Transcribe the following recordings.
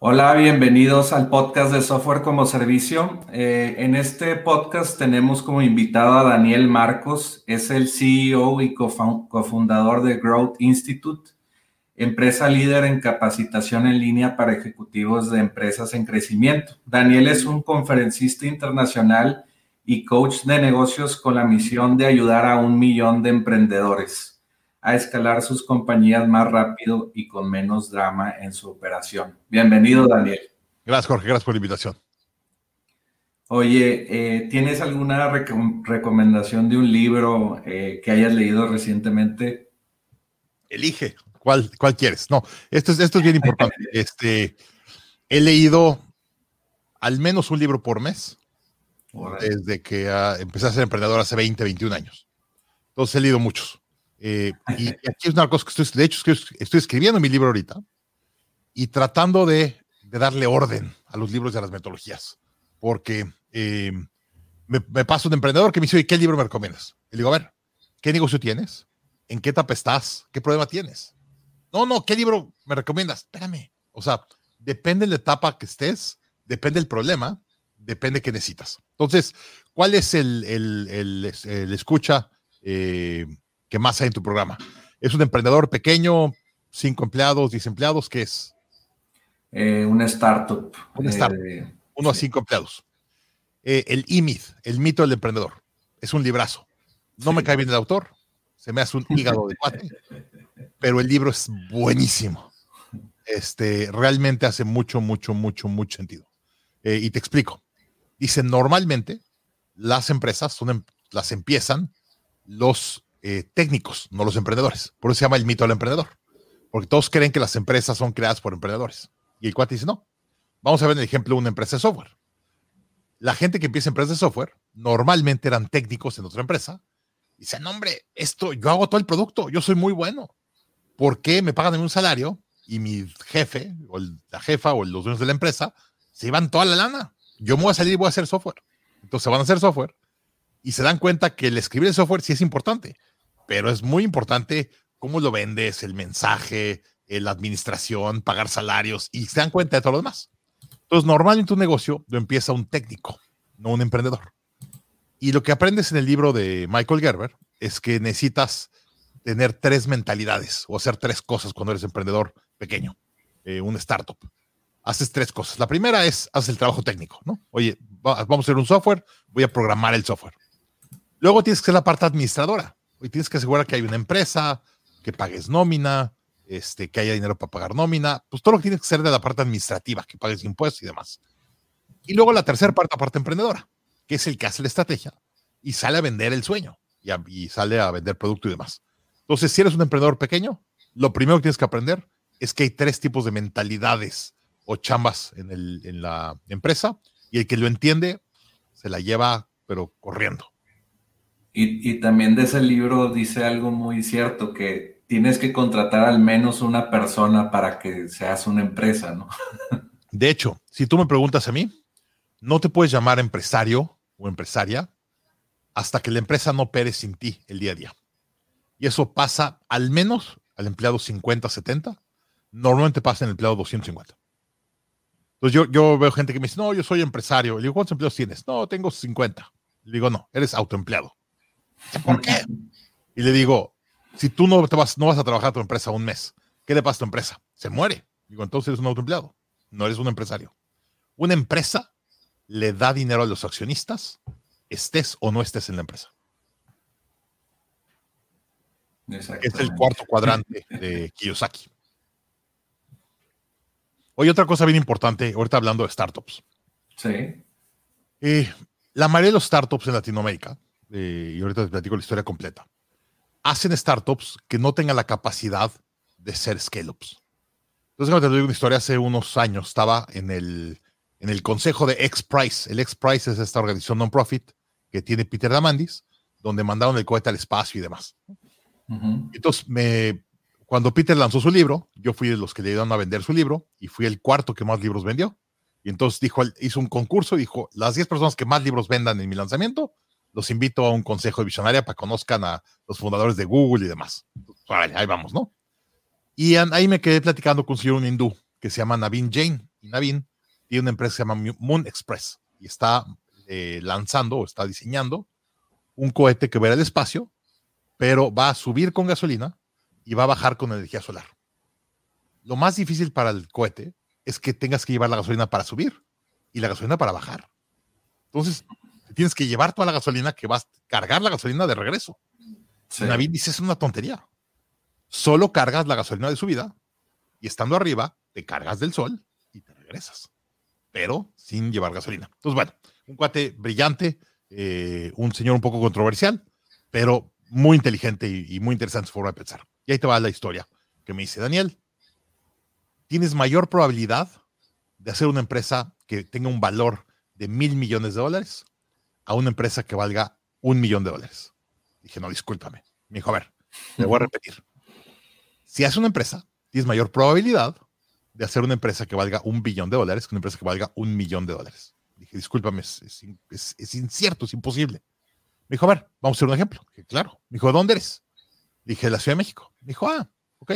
Hola, bienvenidos al podcast de Software como Servicio. Eh, en este podcast tenemos como invitado a Daniel Marcos, es el CEO y cofundador de Growth Institute, empresa líder en capacitación en línea para ejecutivos de empresas en crecimiento. Daniel es un conferencista internacional y coach de negocios con la misión de ayudar a un millón de emprendedores a escalar sus compañías más rápido y con menos drama en su operación. Bienvenido, Daniel. Gracias, Jorge. Gracias por la invitación. Oye, eh, ¿tienes alguna recomendación de un libro eh, que hayas leído recientemente? Elige. ¿Cuál, cuál quieres? No, esto es, esto es bien importante. este, he leído al menos un libro por mes desde que ah, empecé a ser emprendedor hace 20, 21 años. Entonces he leído muchos. Eh, y aquí es una cosa que estoy, de hecho, estoy escribiendo mi libro ahorita y tratando de, darle orden a los libros de las metodologías, porque eh, me, paso un emprendedor que me dice, ¿qué libro me recomiendas? Y le digo, a ver, ¿qué negocio tienes? ¿En qué etapa estás? ¿Qué problema tienes? No, no, ¿qué libro me recomiendas? Espérame. O sea, depende de la etapa que estés, depende del problema, depende qué necesitas. Entonces, ¿cuál es el, el, escucha? Eh, que más hay en tu programa. ¿Es un emprendedor pequeño, cinco empleados, diez empleados? ¿Qué es? Eh, una startup. Una startup. Eh, uno a cinco empleados. Eh, el IMID, el mito del emprendedor. Es un librazo. No me cae bien el autor, se me hace un hígado de cuate, pero el libro es buenísimo. Este, realmente hace mucho, mucho, mucho, mucho sentido. y te explico. Dice, normalmente las empresas son, em, las empiezan los eh, técnicos, no los emprendedores. Por eso se llama el mito del emprendedor. Porque todos creen que las empresas son creadas por emprendedores. Y el cuate dice, no. Vamos a ver el ejemplo de una empresa de software. La gente que empieza empresas de software normalmente eran técnicos en otra empresa. Y dicen, hombre, esto, yo hago todo el producto, yo soy muy bueno. ¿Por qué me pagan un salario y mi jefe o la jefa o los dueños de la empresa se llevan toda la lana? Yo me voy a salir y voy a hacer software. Entonces van a hacer software y se dan cuenta que el escribir el software sí es importante pero es muy importante cómo lo vendes, el mensaje, eh, la administración, pagar salarios y se dan cuenta de todo lo demás. Entonces, normalmente un negocio lo empieza un técnico, no un emprendedor. Y lo que aprendes en el libro de Michael Gerber es que necesitas tener tres mentalidades o hacer tres cosas cuando eres emprendedor pequeño, eh, un startup. Haces tres cosas. La primera es, haces el trabajo técnico, ¿no? Oye, vamos a hacer un software, voy a programar el software. Luego tienes que ser la parte administradora. Hoy tienes que asegurar que hay una empresa, que pagues nómina, este, que haya dinero para pagar nómina, pues todo lo que tienes que ser de la parte administrativa, que pagues impuestos y demás. Y luego la tercera parte, la parte emprendedora, que es el que hace la estrategia y sale a vender el sueño y, y sale a vender producto y demás. Entonces, si eres un emprendedor pequeño, lo primero que tienes que aprender es que hay tres tipos de mentalidades o chambas en, el, en la empresa y el que lo entiende se la lleva, pero corriendo. Y, también de ese libro dice algo muy cierto, que tienes que contratar al menos una persona para que seas una empresa, ¿no? De hecho, si tú me preguntas a mí, no te puedes llamar empresario o empresaria hasta que la empresa no opere sin ti el día a día. Y eso pasa al menos al empleado 50, 70, normalmente pasa en el empleado 250. Entonces yo, yo veo gente que me dice, no, yo soy empresario. Le digo, ¿cuántos empleados tienes? No, tengo 50. Le digo, no, eres autoempleado. ¿Por qué? Y le digo, si tú no, te vas, no vas a trabajar a tu empresa un mes, ¿qué le pasa a tu empresa? Se muere. Digo, entonces eres un autoempleado, no eres un empresario. Una empresa le da dinero a los accionistas, estés o no estés en la empresa. Es el cuarto cuadrante de Kiyosaki. Oye, otra cosa bien importante, ahorita hablando de startups. Sí. Eh, la mayoría de los startups en Latinoamérica, eh, y ahorita te platico la historia completa, hacen startups que no tengan la capacidad de ser scale-ups. Entonces, te digo una historia, hace unos años estaba en el, en el consejo de X-Prize. El X-Prize es esta organización non-profit que tiene Peter Damandis, donde mandaron el cohete al espacio y demás. Entonces, me, cuando Peter lanzó su libro, yo fui de los que le ayudaron a vender su libro y fui el cuarto que más libros vendió. Y entonces dijo, hizo un concurso y dijo, las 10 personas que más libros vendan en mi lanzamiento, los invito a un consejo de visionaria para que conozcan a los fundadores de Google y demás. ahí vamos, ¿no? Y ahí me quedé platicando con un hindú que se llama Navin Jain. Y Navin tiene una empresa que se llama Moon Express y está eh, lanzando o está diseñando un cohete que va al espacio pero va a subir con gasolina y va a bajar con energía solar. Lo más difícil para el cohete es que tengas que llevar la gasolina para subir y la gasolina para bajar. Entonces, tienes que llevar toda la gasolina que vas a cargar la gasolina de regreso. Sí. Navid dice, es una tontería. Solo cargas la gasolina de subida y estando arriba, te cargas del sol y te regresas. Pero sin llevar gasolina. Entonces, bueno, un cuate brillante, eh, un señor un poco controversial, pero muy inteligente y, muy interesante su forma de pensar. Y ahí te va la historia que me dice Daniel. Tienes mayor probabilidad de hacer una empresa que tenga un valor de mil millones de dólares a una empresa que valga un millón de dólares. Dije, no, discúlpame. Me dijo, a ver, le voy a repetir. Si haces una empresa, tienes mayor probabilidad de hacer una empresa que valga un billón de dólares que una empresa que valga un millón de dólares. Dije, discúlpame, es incierto, es imposible. Me dijo, a ver, vamos a hacer un ejemplo. Dije, claro. Me dijo, ¿dónde eres? dije, la Ciudad de México. Me dijo, ah, ok.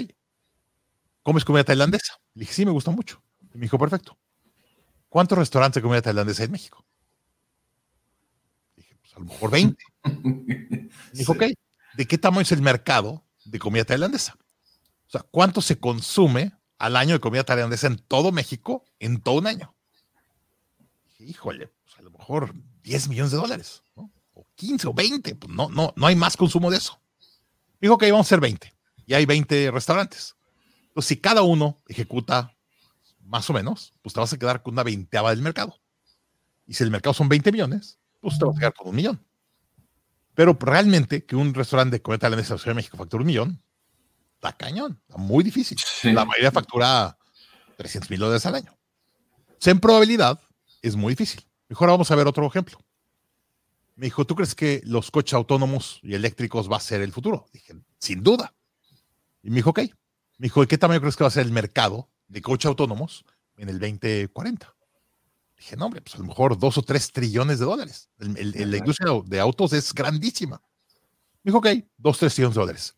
¿Comes comida tailandesa? Le dije, sí, me gusta mucho. Y me dijo, perfecto. ¿Cuántos restaurantes de comida tailandesa hay en México? A lo mejor 20. Me dijo, ok. ¿De qué tamaño es el mercado de comida tailandesa? O sea, ¿cuánto se consume al año de comida tailandesa en todo México en todo un año? Dije, híjole, pues a lo mejor 10 millones de dólares. ¿no? 15 o 20, pues no, no, no hay más consumo de eso. Dijo que vamos a ser 20 y hay 20 restaurantes. Entonces, si cada uno ejecuta más o menos, pues te vas a quedar con una veinteava del mercado. Y si el mercado son 20 millones, pues te vas a quedar con un millón. Pero realmente que un restaurante de comida en la Ciudad de México facture un millón, está cañón, está muy difícil. La mayoría factura 300 mil dólares al año. en probabilidad es muy difícil. Mejor vamos a ver otro ejemplo. Me dijo, ¿tú crees que los coches autónomos y eléctricos va a ser el futuro? Dije, sin duda. Y me dijo, ok. Me dijo, ¿de qué tamaño crees que va a ser el mercado de coches autónomos en el 2040? Dije, no, hombre, pues a lo mejor dos o tres trillones de dólares. la industria de autos es grandísima. Me dijo, ok, dos, tres trillones de dólares.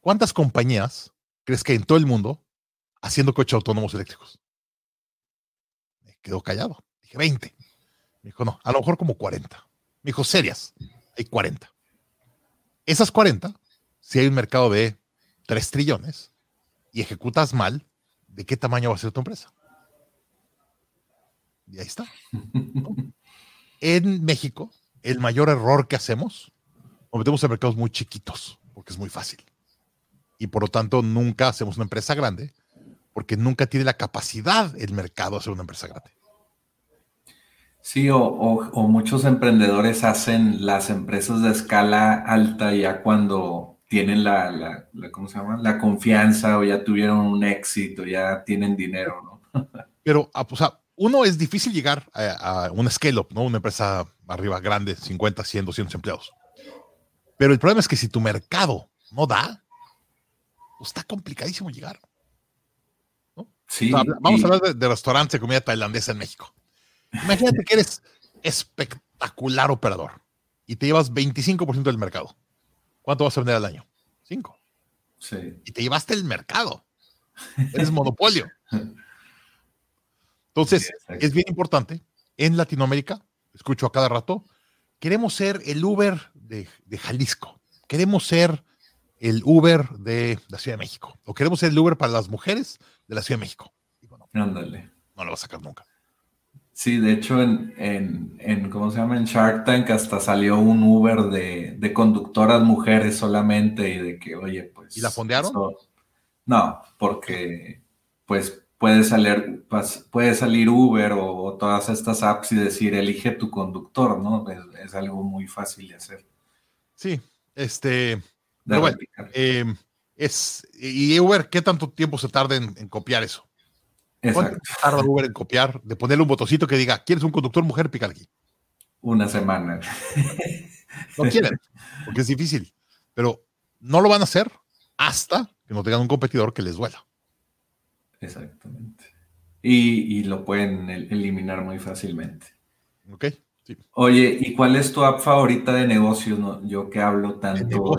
¿Cuántas compañías crees que hay en todo el mundo haciendo coches autónomos eléctricos? Me quedó callado. Dije, 20. Me dijo, no, a lo mejor como 40. Me dijo, serias, hay 40. Esas 40, si hay un mercado de 3 trillones y ejecutas mal, ¿de qué tamaño va a ser tu empresa? Y ahí está. en México, el mayor error que hacemos, nos metemos en mercados muy chiquitos, porque es muy fácil. Y por lo tanto, nunca hacemos una empresa grande, porque nunca tiene la capacidad el mercado de hacer una empresa grande. Sí, o, muchos emprendedores hacen las empresas de escala alta ya cuando tienen la, ¿cómo se llama? La confianza o ya tuvieron un éxito, ya tienen dinero, ¿no? Pero, ah, o sea, uno es difícil llegar a, un scale-up, ¿no? Una empresa arriba grande, 50, 100, 200 empleados. Pero el problema es que si tu mercado no da, pues está complicadísimo llegar. Sí. vamos a hablar de, de restaurantes de comida tailandesa en México. Imagínate que eres espectacular operador y te llevas 25% del mercado. ¿Cuánto vas a vender al año? Cinco. Sí. Y te llevaste el mercado. Eres monopolio. Entonces, es bien importante. En Latinoamérica, escucho a cada rato, queremos ser el Uber de, Jalisco. Queremos ser el Uber de la Ciudad de México. O queremos ser el Uber para las mujeres de la Ciudad de México. no, Ándale. No lo va a sacar nunca. Sí, de hecho, en, en, en, ¿cómo se llama? En Shark Tank hasta salió un Uber de, de conductoras mujeres solamente y de que, oye, pues... ¿Y la fondearon? no, porque, pues, puede salir, puede salir Uber o, todas estas apps y decir, elige tu conductor, ¿no? Es, algo muy fácil de hacer. Sí, este... bueno, em, es, ¿Y Uber qué tanto tiempo se tarda en copiar eso? ¿Cuánto tarda Uber en copiar, de ponerle un botoncito que diga, ¿quieres un conductor mujer? Pica aquí. Una semana. No quieren, porque es difícil. Pero no lo van a hacer hasta que no tengan un competidor que les duela. Exactamente. Y, lo pueden eliminar muy fácilmente. Ok. Oye, ¿y cuál es tu app favorita de negocios? Yo que hablo tanto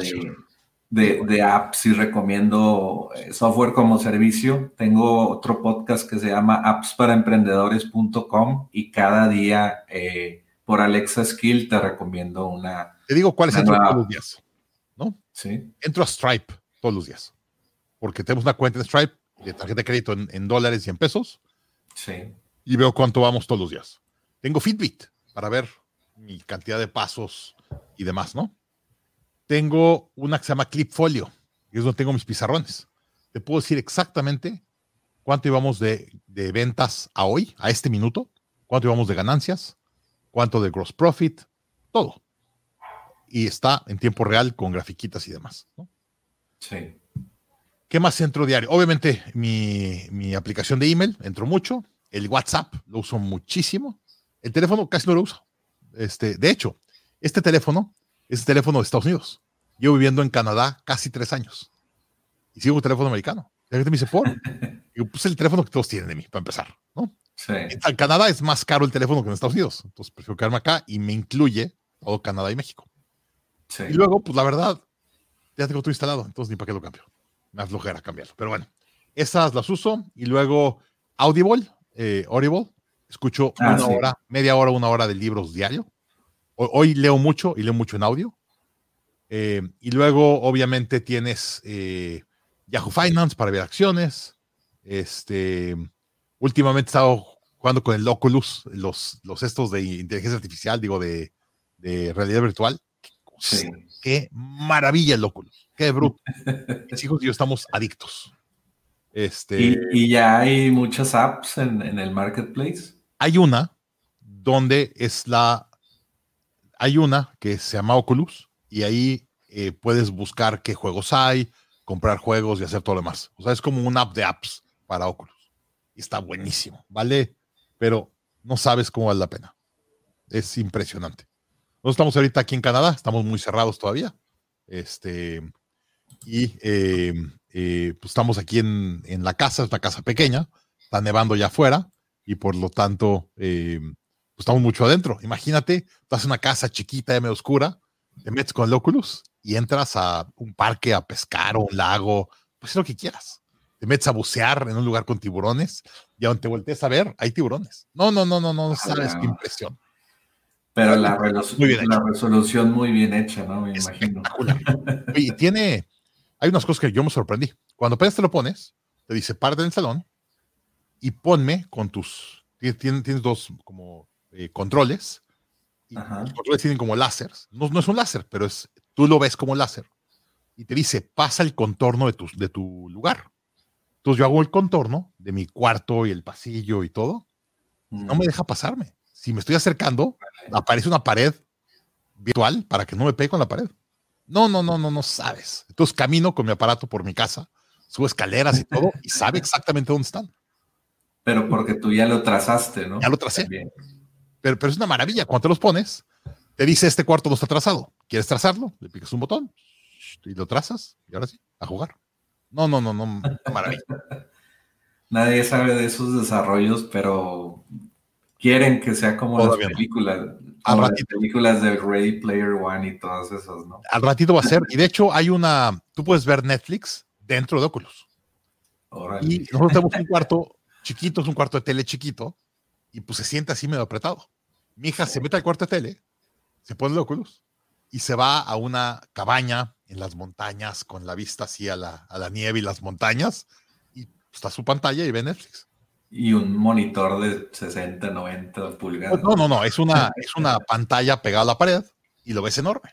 de, de, apps y recomiendo eh, software como servicio. Tengo otro podcast que se llama appsparaemprendedores.com y cada día eh, por Alexa Skill te recomiendo una. Te digo cuáles entro todos los días, ¿no? Sí. Entro a Stripe todos los días porque tenemos una cuenta en Stripe de tarjeta de crédito en, en dólares y en pesos. Sí. Y veo cuánto vamos todos los días. Tengo Fitbit para ver mi cantidad de pasos y demás, ¿no? tengo una que se llama Clipfolio, y es donde tengo mis pizarrones. Te puedo decir exactamente cuánto íbamos de, ventas a hoy, a este minuto, cuánto íbamos de ganancias, cuánto de gross profit, todo. Y está en tiempo real con grafiquitas y demás. Sí. ¿Qué más entro diario? Obviamente mi, mi, aplicación de email, entro mucho. El WhatsApp lo uso muchísimo. El teléfono casi no lo uso. Este, de hecho, este teléfono es teléfono de Estados Unidos. Llevo viviendo en Canadá casi tres años y sigo un teléfono americano. La gente me dice, por. Y pues el teléfono que todos tienen de mí, para empezar, ¿no? Sí. En Canadá es más caro el teléfono que en Estados Unidos. Entonces prefiero quedarme acá y me incluye todo Canadá y México. Sí. Y luego, pues la verdad, ya tengo todo instalado, entonces ni para qué lo cambio. Me aflojera cambiarlo. Pero bueno, esas las uso. Y luego Audible, eh, Audible, escucho ah, una hora, media hora, una hora de libros diario. Hoy, leo mucho y leo mucho en audio. Eh, y luego, obviamente, tienes eh, Yahoo Finance para ver acciones. Este, últimamente he estado jugando con el Oculus, los, los estos de inteligencia artificial, digo, de, realidad virtual. Qué maravilla el Oculus, qué bruto. Mis hijos y yo estamos adictos. Este, ¿Y, ya hay muchas apps en, en el marketplace? Hay una donde es la hay una que se llama Oculus y ahí eh, puedes buscar qué juegos hay, comprar juegos y hacer todo lo demás. O sea, es como una app de apps para Oculus. Y está buenísimo, ¿vale? Pero no sabes cómo vale la pena. Es impresionante. Nosotros estamos ahorita aquí en Canadá, estamos muy cerrados todavía. Este, y eh, eh, pues estamos aquí en, la casa, es una casa pequeña, está nevando ya afuera y por lo tanto pues estamos mucho adentro. Imagínate, estás en una casa chiquita, medio oscura, te metes con el Oculus y entras a un parque a pescar o un lago, pues lo que quieras. Te metes a bucear en un lugar con tiburones y donde te voltees a ver, hay tiburones. No, no, no, no, no, no sabes qué impresión. Pero la, resolución muy bien hecha, ¿no? Me imagino. Y tiene, hay unas cosas que yo me sorprendí. Cuando apenas te lo pones, te dice, parte en el salón y ponme con tus, tienes, tienes dos como eh, controles. Y los controles tienen como láseres. No, no, es un láser, pero es, tú lo ves como láser. Y te dice, pasa el contorno de tu, de tu lugar. Entonces yo hago el contorno de mi cuarto y el pasillo y todo. no me deja pasarme. Si me estoy acercando, aparece una pared virtual para que no me pegue con la pared. No, no, no, no, no sabes. Entonces camino con mi aparato por mi casa, subo escaleras y todo, y sabe exactamente dónde están. Pero porque tú ya lo trazaste, ¿no? Ya lo tracé. Pero, pero es una maravilla. Cuando te los pones, te dice este cuarto no está trazado. ¿Quieres trazarlo? Le picas un botón y lo trazas y ahora sí, a jugar. No, no, no, no, maravilla. Nadie sabe de esos desarrollos, pero quieren que sea como las películas, las películas de Ready Player One y todas esas, ¿no? Al ratito va a ser. Y de hecho hay una, tú puedes ver Netflix dentro de Oculus. Y nosotros tenemos un cuarto chiquito, es un cuarto de tele chiquito, y pues se siente así medio apretado. Mi hija se mete al cuarto de tele, se pone el Oculus y se va a una cabaña en las montañas con la vista así a la, a la nieve y las montañas y está su pantalla y ve Netflix. Y un monitor de 60, 90 pulgadas. No, no, no, es una, es una pantalla pegada a la pared y lo ves enorme.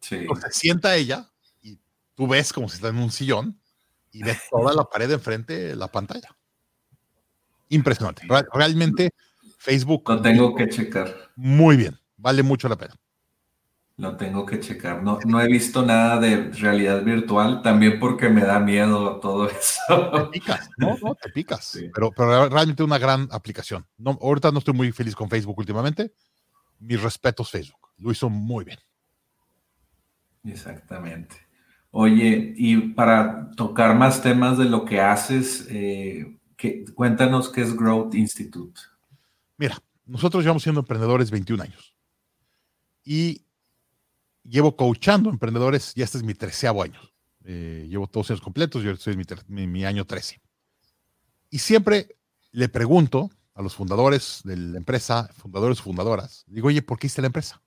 Sí. Entonces sienta ella y tú ves como si está en un sillón y ves toda la pared enfrente la pantalla. Impresionante. Realmente Facebook. Lo tengo que checar. Muy bien, vale mucho la pena. Lo tengo que checar. No, no he visto nada de realidad virtual, también porque me da miedo todo eso. Te picas, no, no, te picas. Pero, pero realmente una gran aplicación. No, ahorita no estoy muy feliz con Facebook últimamente. Mis respetos, Facebook. Lo hizo muy bien. Exactamente. Oye, y para tocar más temas de lo que haces, eh, cuéntanos qué es Growth Institute. Mira, nosotros llevamos siendo emprendedores 21 años. Y llevo coachando emprendedores, ya este es mi treceavo año. Eh, llevo todos años completos, yo estoy en mi, año 13. Y siempre le pregunto a los fundadores de la empresa, fundadores o fundadoras, digo, oye, ¿por qué hiciste la empresa?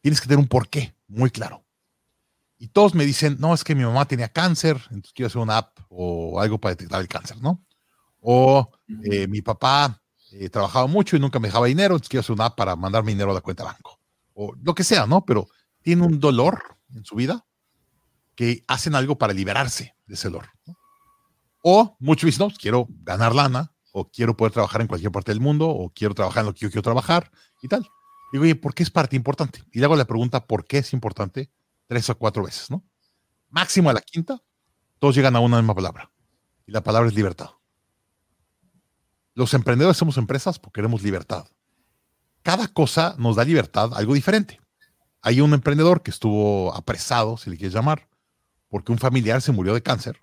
Tienes que tener un porqué muy claro. Y todos me dicen, no, es que mi mamá tenía cáncer, entonces quiero hacer una app o algo para detectar el cáncer, ¿no? O eh, mi papá eh, trabajaba mucho y nunca me dejaba dinero, entonces quiero hacer una app para mandarme dinero a la cuenta de banco. O lo que sea, ¿no? Pero tiene un dolor en su vida que hacen algo para liberarse de ese dolor. O muchos dicen, no, pues, quiero ganar lana, o quiero poder trabajar en cualquier parte del mundo, o quiero trabajar en lo que yo quiero trabajar y tal. Digo, oye, ¿por qué es parte importante? Y le hago la pregunta, ¿por qué es importante? Tres o cuatro veces, ¿no? Máximo a la quinta, todos llegan a una misma palabra. Y la palabra es libertad. Los emprendedores somos empresas porque queremos libertad. Cada cosa nos da libertad, algo diferente. Hay un emprendedor que estuvo apresado, si le quieres llamar, porque un familiar se murió de cáncer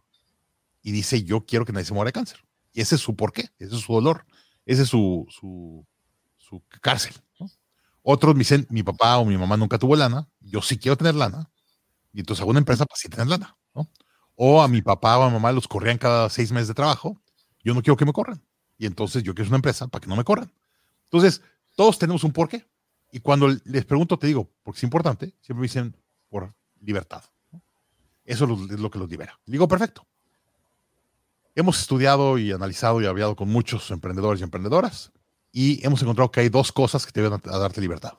y dice, yo quiero que nadie se muera de cáncer. Y ese es su porqué, ese es su dolor, ese es su, su, cárcel. Otros me dicen, mi papá o mi mamá nunca tuvo lana, yo sí quiero tener lana, y entonces hago una empresa para sí tener lana. O a mi papá o a mi mamá los corrían cada seis meses de trabajo, yo no quiero que me corran. Y entonces yo quiero una empresa para que no me corran. Entonces, todos tenemos un porqué. Y cuando les pregunto, te digo, porque es importante, siempre me dicen por libertad. Eso es lo que los libera. digo, perfecto. Hemos estudiado y analizado y hablado con muchos emprendedores y emprendedoras y hemos encontrado que hay dos cosas que te van a darte libertad.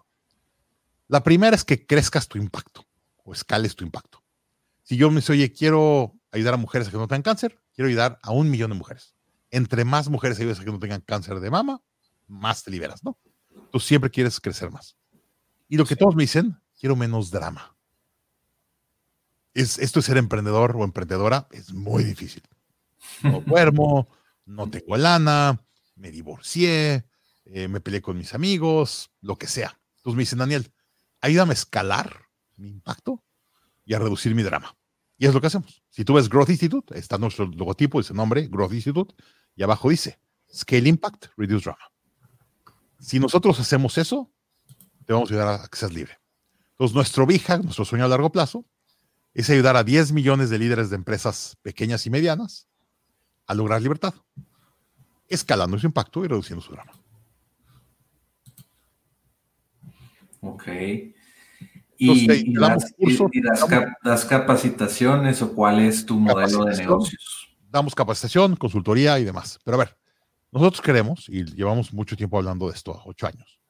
La primera es que crezcas tu impacto o escales tu impacto. Si yo me dice, oye, quiero ayudar a mujeres a que no tengan cáncer, quiero ayudar a un millón de mujeres. Entre más mujeres ayudas a que no tengan cáncer de mama, más te liberas, ¿no? Tú siempre quieres crecer más. Y lo que todos me dicen, quiero menos drama. Es, esto de ser emprendedor o emprendedora es muy difícil. No duermo, no tengo lana, me divorcié, eh, me peleé con mis amigos, lo que sea. Entonces me dicen, Daniel, ayúdame a escalar mi impacto y a reducir mi drama. Y es lo que hacemos. Si tú ves Growth Institute, está nuestro logotipo, ese nombre, Growth Institute, y abajo dice Scale Impact, Reduce Drama. Si nosotros hacemos eso, te vamos a ayudar a que seas libre. Entonces, nuestro VIJA, nuestro sueño a largo plazo, es ayudar a 10 millones de líderes de empresas pequeñas y medianas a lograr libertad, escalando su impacto y reduciendo su drama. Ok. ¿Y, das, capacitaciones o cuál es tu modelo de negocios? Damos capacitación, consultoría y demás. Pero a ver, nosotros queremos, y llevamos mucho tiempo hablando de esto, ocho años.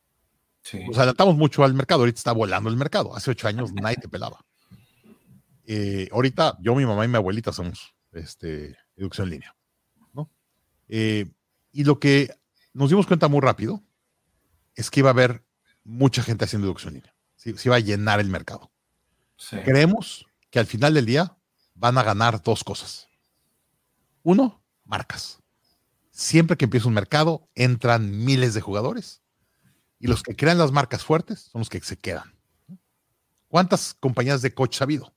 Nos adelantamos mucho al mercado, ahorita está volando el mercado. Hace ocho años nadie te pelaba. Eh, ahorita yo, mi mamá y mi abuelita somos este, educación en línea. ¿no? Eh, y lo que nos dimos cuenta muy rápido es que iba a haber mucha gente haciendo educación en línea. Se, iba a llenar el mercado. Creemos que al final del día van a ganar dos cosas. Uno, marcas siempre que empieza un mercado, entran miles de jugadores. Y los que crean las marcas fuertes son los que se quedan. ¿Cuántas compañías de coche ha habido?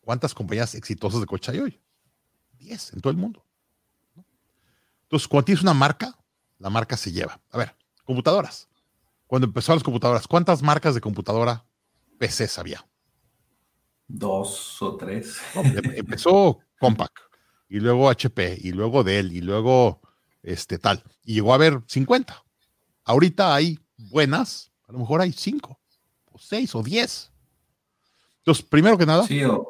¿Cuántas compañías exitosas de coche hay hoy? Diez en todo el mundo. Entonces, cuando tienes una marca, la marca se lleva. A ver, computadoras. Cuando empezaron las computadoras, ¿cuántas marcas de computadora PCs había? Dos o tres. Em, empezó Compaq, y luego HP, y luego Dell, y luego este tal. Y llegó a haber 50. Ahorita hay buenas, a lo mejor hay 5, o 6, o 10. Entonces, primero que nada. Sí, o,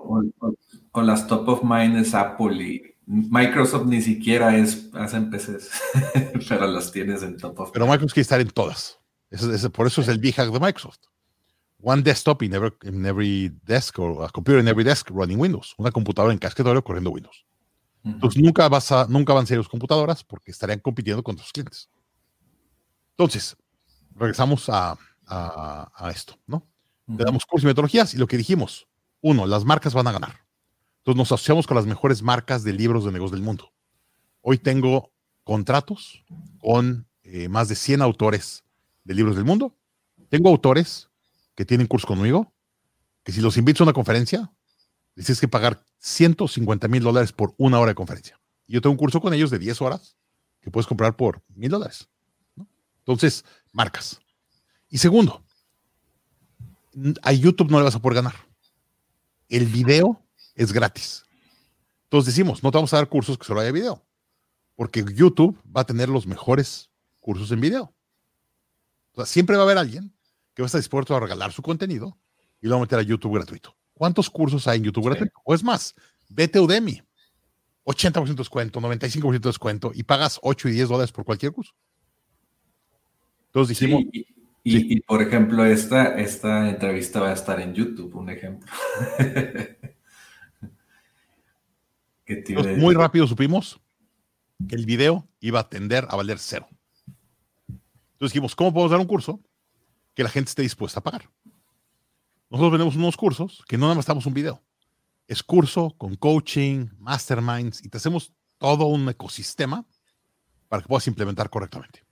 las top of mind es Apple y Microsoft ni siquiera es, hacen PCs, pero las tienes en top of Pero Microsoft quiere estar en todas. por eso es el big hack de Microsoft. One desktop in every, in every desk, or a computer in every desk running Windows. Una computadora en casquetorio corriendo Windows. Entonces nunca, vas a, nunca van a ser sus computadoras porque estarían compitiendo contra sus clientes. Entonces, regresamos a, a, esto, ¿no? Le damos cursos y metodologías y lo que dijimos, uno, las marcas van a ganar. Entonces nos asociamos con las mejores marcas de libros de negocios del mundo. Hoy tengo contratos con eh, más de 100 autores de libros del mundo. Tengo autores que tienen cursos conmigo, que si los invito a una conferencia, les tienes que pagar 150 mil dólares por una hora de conferencia. Yo tengo un curso con ellos de 10 horas que puedes comprar por mil dólares. Entonces, marcas. Y segundo, a YouTube no le vas a poder ganar. El video es gratis. Entonces decimos, no te vamos a dar cursos que solo haya video, porque YouTube va a tener los mejores cursos en video. O sea, siempre va a haber alguien que va a estar dispuesto a regalar su contenido y lo va a meter a YouTube gratuito. ¿Cuántos cursos hay en YouTube gratuito? O es más, vete a Udemy. 80% de descuento, 95% de descuento y pagas 8 y 10 dólares por cualquier curso. Entonces dijimos... y, por ejemplo, esta, esta entrevista va a estar en YouTube, un ejemplo. muy rápido supimos que el video iba a tender a valer cero. Entonces dijimos, ¿cómo podemos dar un curso que la gente esté dispuesta a pagar? Nosotros vendemos unos cursos que no nada más estamos un video. Es curso con coaching, masterminds y te hacemos todo un ecosistema para que puedas implementar correctamente.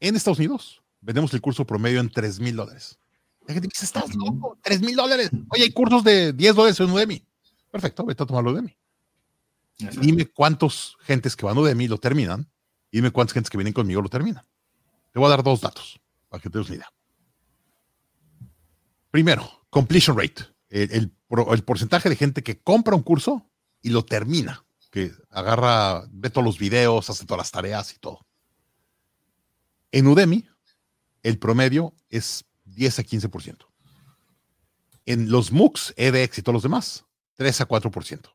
En Estados Unidos vendemos el curso promedio en 3 mil dólares. La gente dice, estás loco, 3 mil dólares. Oye, hay cursos de 10 dólares en Udemy. Perfecto, vete a tomarlo Udemy. Dime cuántos gentes que van a Udemy lo terminan y dime cuántas gentes que vienen conmigo lo terminan. Te voy a dar dos datos para que te des una idea. Primero, completion rate, el, porcentaje de gente que compra un curso y lo termina, que agarra, ve todos los videos, hace todas las tareas y todo. En Udemy, el promedio es 10 a 15%. En los MOOCs, edX y todos los demás, 3 a 4%.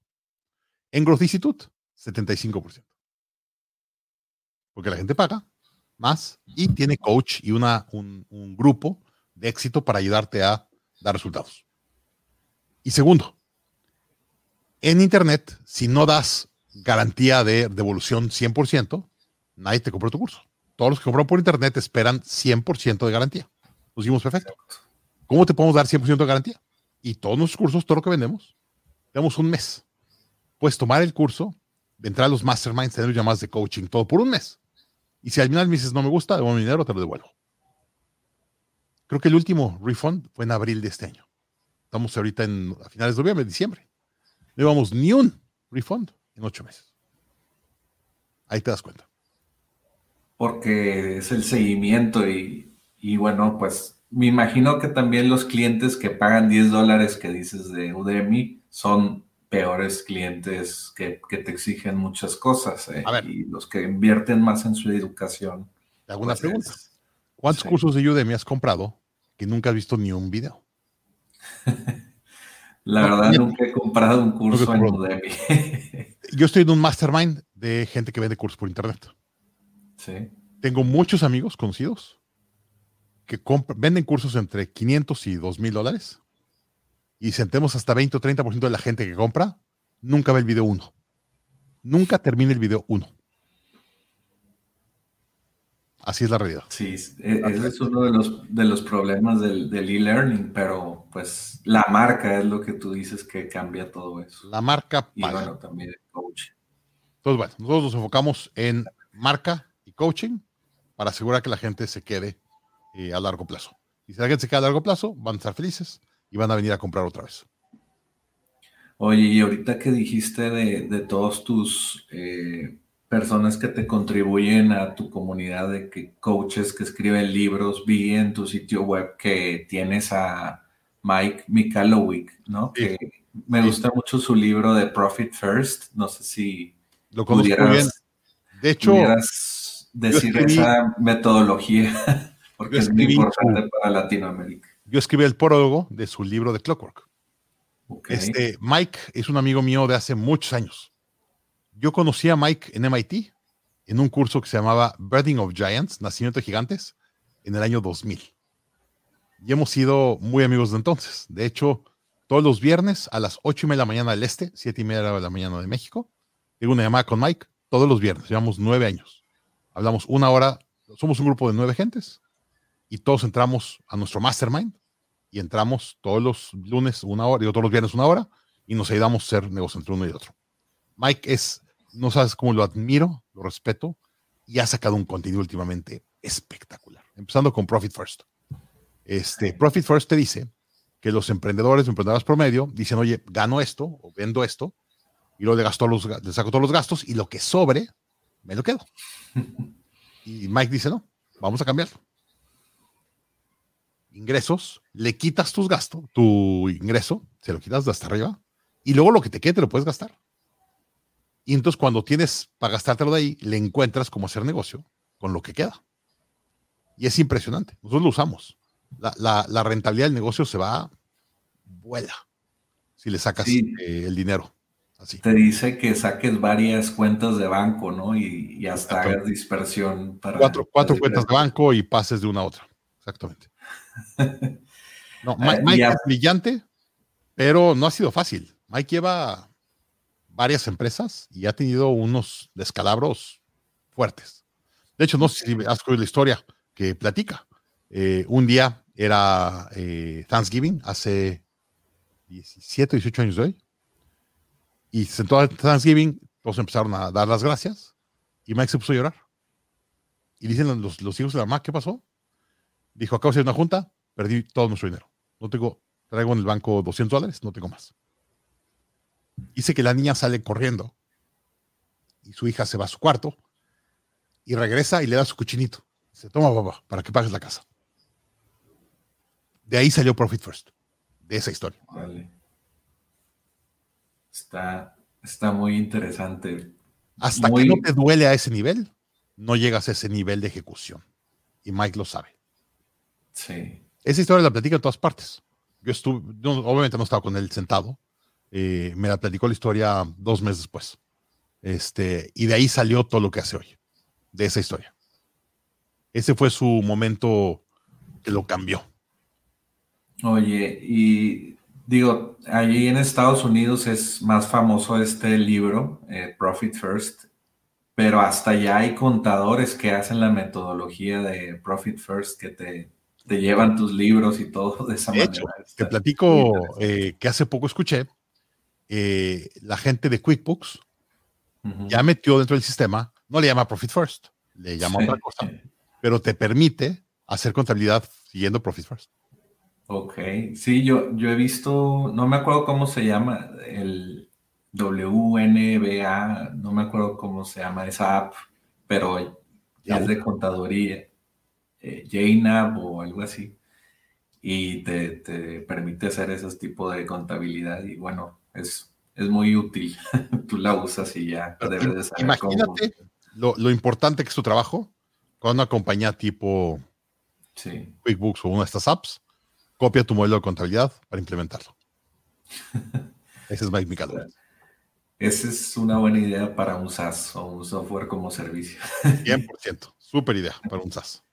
En Growth Institute, 75%. Porque la gente paga más y tiene coach y una, un, un grupo de éxito para ayudarte a dar resultados. Y segundo, en Internet, si no das garantía de devolución 100%, nadie te compra tu curso. Todos los que compran por Internet esperan 100% de garantía. Nos dimos perfecto. ¿Cómo te podemos dar 100% de garantía? Y todos nuestros cursos, todo lo que vendemos, tenemos un mes. Puedes tomar el curso, entrar a los masterminds, tener llamadas de coaching, todo por un mes. Y si al final me dices no me gusta, devuelvo mi dinero, te lo devuelvo. Creo que el último refund fue en abril de este año. Estamos ahorita en, a finales de noviembre, diciembre. No llevamos ni un refund en ocho meses. Ahí te das cuenta. Porque es el seguimiento y, y bueno, pues me imagino que también los clientes que pagan 10 dólares que dices de Udemy son peores clientes que, te exigen muchas cosas eh, y los que invierten más en su educación. ¿Alguna pues pregunta? ¿Cuántos cursos de Udemy has comprado que nunca has visto ni un video? La verdad, nunca he comprado un curso en Udemy. Yo estoy en un mastermind de gente que vende cursos por internet. Sí. Tengo muchos amigos conocidos que venden cursos entre 500 y 2 mil dólares y sentemos hasta 20 o 30% de la gente que compra, nunca ve el video 1. Nunca termina el video 1. Así es la realidad. Sí, ese es uno de los, de los problemas del e-learning, pero pues la marca es lo que tú dices que cambia todo eso. La marca Y bueno, también el coaching. Entonces, bueno, nosotros nos enfocamos en marca y coaching para asegurar que la gente se quede eh, a largo plazo. Y si la gente se queda a largo plazo, van a estar felices y van a venir a comprar otra vez. Oye, y ahorita que dijiste de, de todos tus eh, personas que te contribuyen a tu comunidad, de que coaches que escriben libros, vi en tu sitio web que tienes a Mike Mikalowick, ¿no? Que me gusta mucho su libro de Profit First. No sé si lo bien. De hecho, decir esa metodología, porque es muy importante para Latinoamérica. Yo escribí el prólogo de su libro de Clockwork. Este, Mike es un amigo mío de hace muchos años. Yo conocí a Mike en MIT en un curso que se llamaba Birthing of Giants, Nacimiento de Gigantes, en el año 2000. Y hemos sido muy amigos de entonces. De hecho, todos los viernes a las 8 y media de la mañana del este, 7 y media de la mañana de México, tengo una llamada con Mike todos los viernes. Llevamos nueve años. Hablamos una hora. Somos un grupo de nueve gentes y todos entramos a nuestro mastermind y entramos todos los lunes una hora y todos los viernes una hora y nos ayudamos a hacer negocios entre uno y otro. Mike es, no sabes cómo lo admiro, lo respeto y ha sacado un contenido últimamente espectacular, empezando con Profit First. Este, Profit First te dice que los emprendedores, emprendedores promedio, dicen, oye, gano esto o vendo esto y luego le, gasto los, le saco todos los gastos y lo que sobre, me lo quedo. Y Mike dice, no, vamos a cambiarlo ingresos, le quitas tus gastos, tu ingreso, se lo quitas de hasta arriba, y luego lo que te quede te lo puedes gastar. Y entonces cuando tienes para gastártelo de ahí, le encuentras cómo hacer negocio con lo que queda. Y es impresionante. Nosotros lo usamos. La, rentabilidad del negocio se va, vuela, si le sacas eh, el dinero. Así. Te dice que saques varias cuentas de banco, ¿no? Y, hasta hagas dispersión para... Cuatro, cuatro cuentas de banco y pases de una a otra. Exactamente. No, ah, Mike, es brillante, pero no ha sido fácil. Mike lleva varias empresas y ha tenido unos descalabros fuertes. De hecho, no sé si has oído la historia que platica. Eh, un día era eh, Thanksgiving, hace 17, 18 años de hoy, y se sentó a Thanksgiving, todos empezaron a dar las gracias, y Mike se puso a llorar. Y dicen los, los hijos de la mamá, ¿qué pasó? Dijo, acabo de hacer una junta, perdí todo nuestro dinero. No tengo, traigo en el banco 200 dólares, no tengo más. Dice que la niña sale corriendo y su hija se va a su cuarto y regresa y le da su cuchinito. Se toma papá para que pagues la casa. De ahí salió Profit First, de esa historia. Vale. Está, está muy interesante. Hasta que no te duele a ese nivel, no llegas a ese nivel de ejecución. Y Mike lo sabe. Sí. Esa historia la platica en todas partes. Yo estuve, obviamente no estaba con él sentado, eh, me la platicó la historia dos meses después. Este, y de ahí salió todo lo que hace hoy, de esa historia. Ese fue su momento que lo cambió. Oye, y digo, allí en Estados Unidos es más famoso este libro, eh, Profit First, pero hasta ya hay contadores que hacen la metodología de Profit First que te, te llevan tus libros y todo de esa manera. te platico eh, que hace poco escuché, eh, la gente de QuickBooks ya metió dentro del sistema, no le llama Profit First, le llama otra cosa, pero te permite hacer contabilidad siguiendo Profit First. Ok, sí, yo, yo he visto, no me acuerdo cómo se llama, el WNBA, no me acuerdo cómo se llama esa app, pero ya es de contaduría eh, o algo así, y te, permite hacer ese tipo de contabilidad y bueno, es, es muy útil. Tú la usas y ya debes de saber Imagínate lo, lo, importante que es tu trabajo con una compañía tipo QuickBooks o una de estas apps, copia tu modelo de contabilidad para implementarlo. Ese es Mike Micalo. Esa es una buena idea para un SaaS o un software como servicio. 100%, súper idea para un SaaS.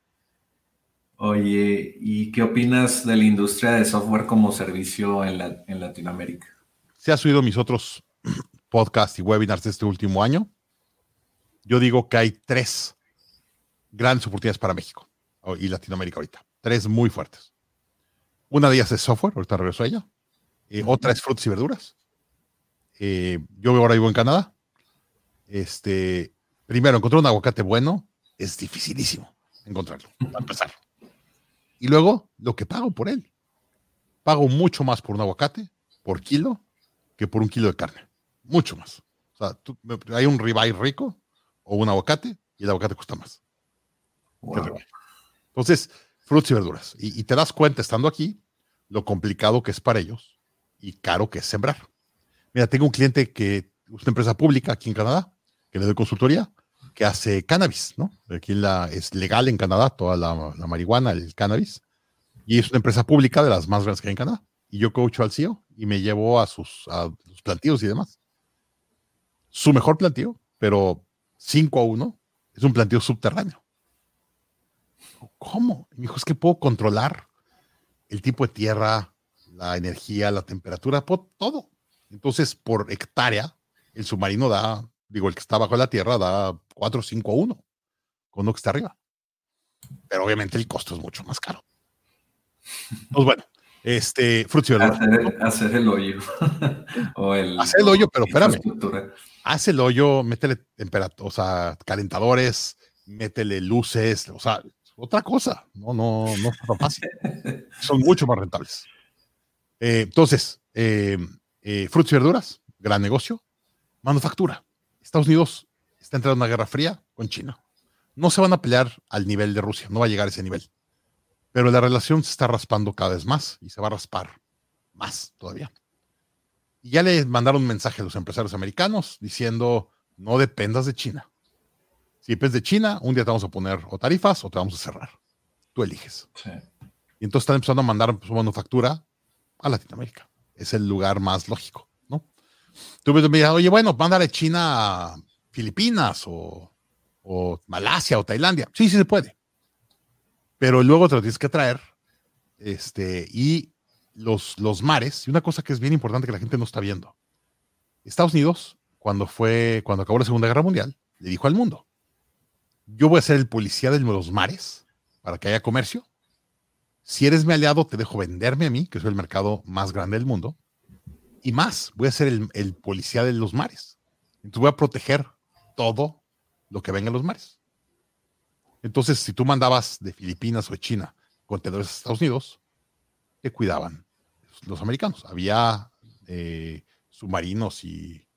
Oye, ¿y qué opinas de la industria de software como servicio en, Latinoamérica? Si has oído mis otros podcasts y webinars de este último año, yo digo que hay tres grandes oportunidades para México y Latinoamérica ahorita. Tres muy fuertes. Una de ellas es software, ahorita regreso a ella. Eh, otra es frutas y verduras. Eh, yo ahora vivo en Canadá. Este, primero, encontrar un aguacate bueno es dificilísimo encontrarlo, para empezar. Y luego, lo que pago por él. Pago mucho más por un aguacate, por kilo, que por un kilo de carne. Mucho más. O sea, hay un ribeye rico o un aguacate y el aguacate cuesta más. Entonces, frutas y verduras. Y, te das cuenta estando aquí, lo complicado que es para ellos y caro que es sembrar. Mira, tengo un cliente que es una empresa pública aquí en Canadá, que le doy consultoría, que hace cannabis, ¿no? Aquí la, es legal en Canadá toda la, la, marihuana, el cannabis, y es una empresa pública de las más grandes que hay en Canadá. Y yo coacho al CEO y me llevo a sus, plantíos y demás. Su mejor plantío, pero 5 a 1, es un plantío subterráneo. ¿Cómo? Me dijo, es que puedo controlar el tipo de tierra, la energía, la temperatura, todo. Entonces, por hectárea, el submarino da, digo, el que está bajo la tierra da 4 o 5 a 1 con lo que está arriba. Pero obviamente el costo es mucho más caro. Pues bueno, este, frutos y Hacer, hacer, el hoyo. o el, hacer el hoyo, pero espérame. Haz el hoyo, métele temperatura, o sea, calentadores, métele luces, o sea, otra cosa. No, no, no es tan fácil. Son mucho más rentables. Eh, entonces, eh, eh, frutos y verduras, gran negocio. Manufactura. Estados Unidos está entrando en una guerra fría con China. No se van a pelear al nivel de Rusia, no va a llegar a ese nivel. Pero la relación se está raspando cada vez más y se va a raspar más todavía. Y ya le mandaron un mensaje a los empresarios americanos diciendo, no dependas de China. Si dependes de China, un día te vamos a poner o tarifas o te vamos a cerrar. Tú eliges. Y entonces están empezando a mandar su manufactura a Latinoamérica. Es el lugar más lógico, ¿no? Tú me dirás, oye, bueno, mándale China a Filipinas o, Malasia o Tailandia. Sí, sí se puede. Pero luego te lo tienes que traer. Este, y los, los mares, y una cosa que es bien importante que la gente no está viendo. Estados Unidos, cuando fue, cuando acabó la Segunda Guerra Mundial, le dijo al mundo, yo voy a ser el policía de los mares para que haya comercio. Si eres mi aliado, te dejo venderme a mí, que soy el mercado más grande del mundo. Y más, voy a ser el, policía de los mares. Entonces voy a proteger todo lo que venga en los mares. Entonces, si tú mandabas de Filipinas o de China contenedores a Estados Unidos, te cuidaban los americanos. Había eh, submarinos y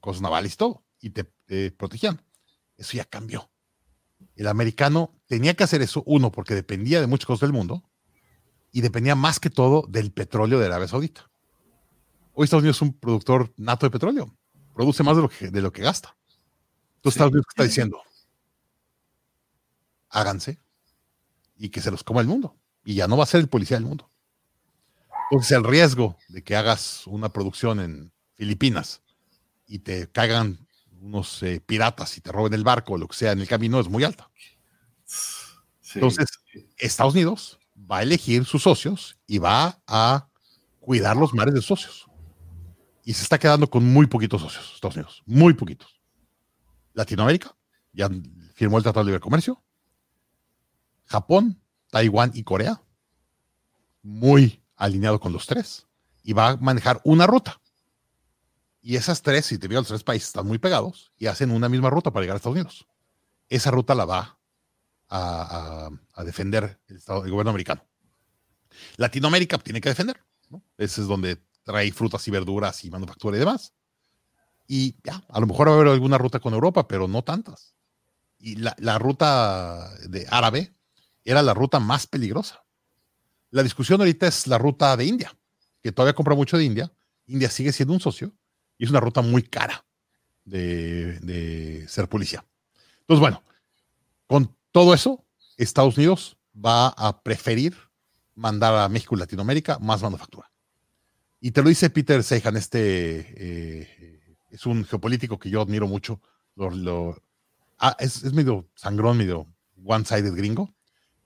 cosas navales y todo, y te protegían. Eso ya cambió. El americano tenía que hacer eso, uno, porque dependía de muchas cosas del mundo y dependía más que todo del petróleo de Arabia Saudita. Hoy Estados Unidos es un productor nato de petróleo, produce más de lo que, de lo que gasta. Entonces Estados Unidos está diciendo, háganse y que se los coma el mundo. Y ya no va a ser el policía del mundo. Entonces el riesgo de que hagas una producción en Filipinas y te caigan unos eh, piratas y te roben el barco o lo que sea en el camino es muy alta. Entonces, Estados Unidos va a elegir sus socios y va a cuidar los mares de socios. Y se está quedando con muy poquitos socios, Estados Unidos, muy poquitos. Latinoamérica, ya firmó el Tratado de Libre Comercio. Japón, Taiwán y Corea, muy alineado con los tres. Y va a manejar una ruta. Y esas tres, si te veo los tres países, están muy pegados y hacen una misma ruta para llegar a Estados Unidos. Esa ruta la va a, defender el, Estado, el, gobierno americano. Latinoamérica tiene que defender. ¿no? Ese es donde trae frutas y verduras y manufactura y demás. Y ya, a lo mejor va a haber alguna ruta con Europa, pero no tantas. Y la ruta de árabe era la ruta más peligrosa. La discusión ahorita es la ruta de India, que todavía compra mucho de India. India sigue siendo un socio, y es una ruta muy cara de, ser policía. Entonces, bueno, con todo eso, Estados Unidos va a preferir mandar a México y Latinoamérica más manufactura. Y te lo dice Peter Seihan, este eh, es un geopolítico que yo admiro mucho. Ah, es, medio sangrón, medio one-sided gringo,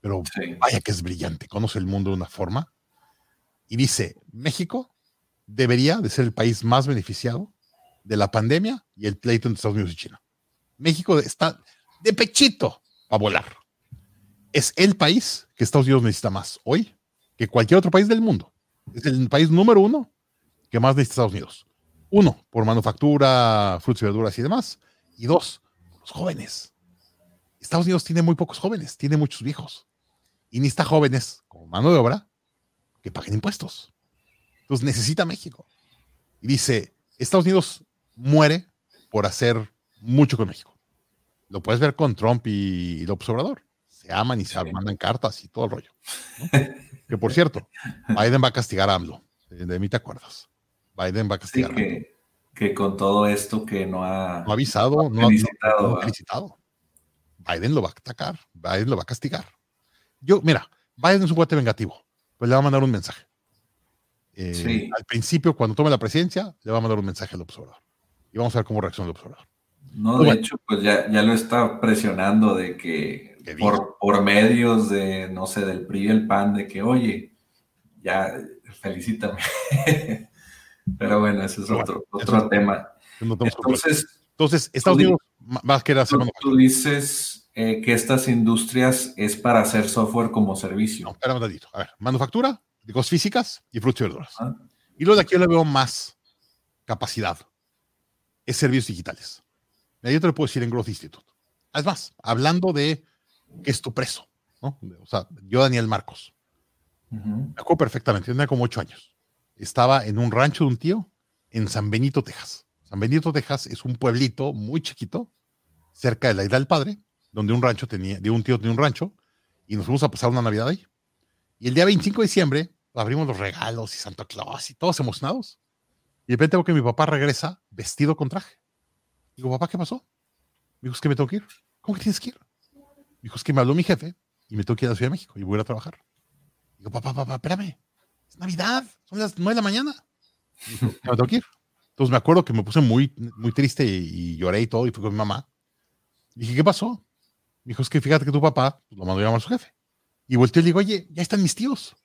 pero vaya que es brillante, conoce el mundo de una forma. Y dice, México debería de ser el país más beneficiado de la pandemia y el pleito entre Estados Unidos y China. México está de pechito a volar. Es el país que Estados Unidos necesita más hoy que cualquier otro país del mundo. Es el país número uno que más necesita Estados Unidos. Uno, por manufactura, frutos y verduras y demás. Y dos, los jóvenes. Estados Unidos tiene muy pocos jóvenes, tiene muchos viejos. Y necesita jóvenes como mano de obra que paguen impuestos. Entonces necesita México. Y dice, Estados Unidos muere por hacer mucho con México. Lo puedes ver con Trump y, López Obrador. se aman y se mandan cartas y todo el rollo. que por cierto, Biden va a castigar a AMLO. De, mí te acuerdas. Biden va a castigar sí, que, que, con todo esto que no ha, no ha avisado, no, ha felicitado. Biden lo va a atacar, Biden lo va a castigar. Yo, mira, Biden es un guate vengativo, pues le va a mandar un mensaje. Eh, al principio, cuando tome la presidencia, le va a mandar un mensaje al observador. Y vamos a ver cómo reacciona el observador. No, de hecho, pues ya, ya, lo está presionando de que por, por, medios de, no sé, del PRI y el PAN, de que, oye, ya, felicítame. Pero bueno, ese es otro, otro tema. Entonces, entonces, Estados Unidos va a querer hacer Tú dices eh, que estas industrias es para hacer software como servicio. No, espera un ratito. A ver, manufactura, cosas físicas y frutos y verduras. Y luego de aquí yo le veo más capacidad. Es servicios digitales. Yo te lo puedo decir en Growth Institute. Es más, hablando de que es tu preso, ¿no? O sea, yo, Daniel Marcos, me acuerdo perfectamente, tenía como ocho años. Estaba en un rancho de un tío en San Benito, Texas. San Benito, Texas es un pueblito muy chiquito, cerca de la isla del padre, donde un rancho tenía, de un tío tenía un rancho, y nos fuimos a pasar una Navidad ahí. Y el día 25 de diciembre abrimos los regalos y Santa Claus y todos emocionados. Y de repente veo que mi papá regresa vestido con traje. Digo, papá, ¿qué pasó? Me dijo, es que me tengo que ir. ¿Cómo que tienes que ir? Me dijo, es que me habló mi jefe y me tengo que ir a la Ciudad de México y voy a ir a trabajar. Digo, papá, papá, espérame. Es Navidad, son las nueve de la mañana. Me tengo que ir. Entonces me acuerdo que me puse muy, muy triste y, lloré y todo y fui con mi mamá. dije, ¿qué pasó? Me dijo, es que fíjate que tu papá pues, lo mandó a llamar a su jefe. Y volteé y le digo, oye, ya están mis tíos.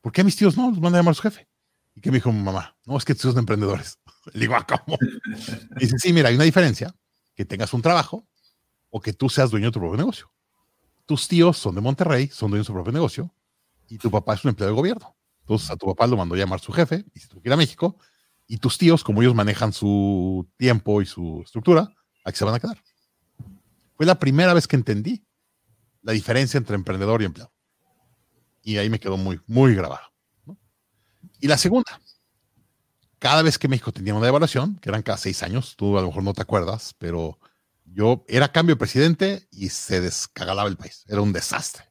¿Por qué a mis tíos no? Los manda a llamar a su jefe. ¿Y qué me dijo mi mamá? No, es que tíos son emprendedores. Le digo, ah, ¿cómo? dice, sí, mira, hay una diferencia. Que tengas un trabajo o que tú seas dueño de tu propio negocio. Tus tíos son de Monterrey, son dueños de su propio negocio y tu papá es un empleado de gobierno. Entonces a tu papá lo mandó a llamar su jefe y si tú quieres a México y tus tíos, como ellos manejan su tiempo y su estructura, aquí se van a quedar. Fue la primera vez que entendí la diferencia entre emprendedor y empleado. Y ahí me quedó muy, muy grabado. Y la segunda, cada vez que México tenía una devaluación, que eran cada seis años, tú a lo mejor no te acuerdas, pero yo era cambio de presidente y se descagalaba el país. Era un desastre.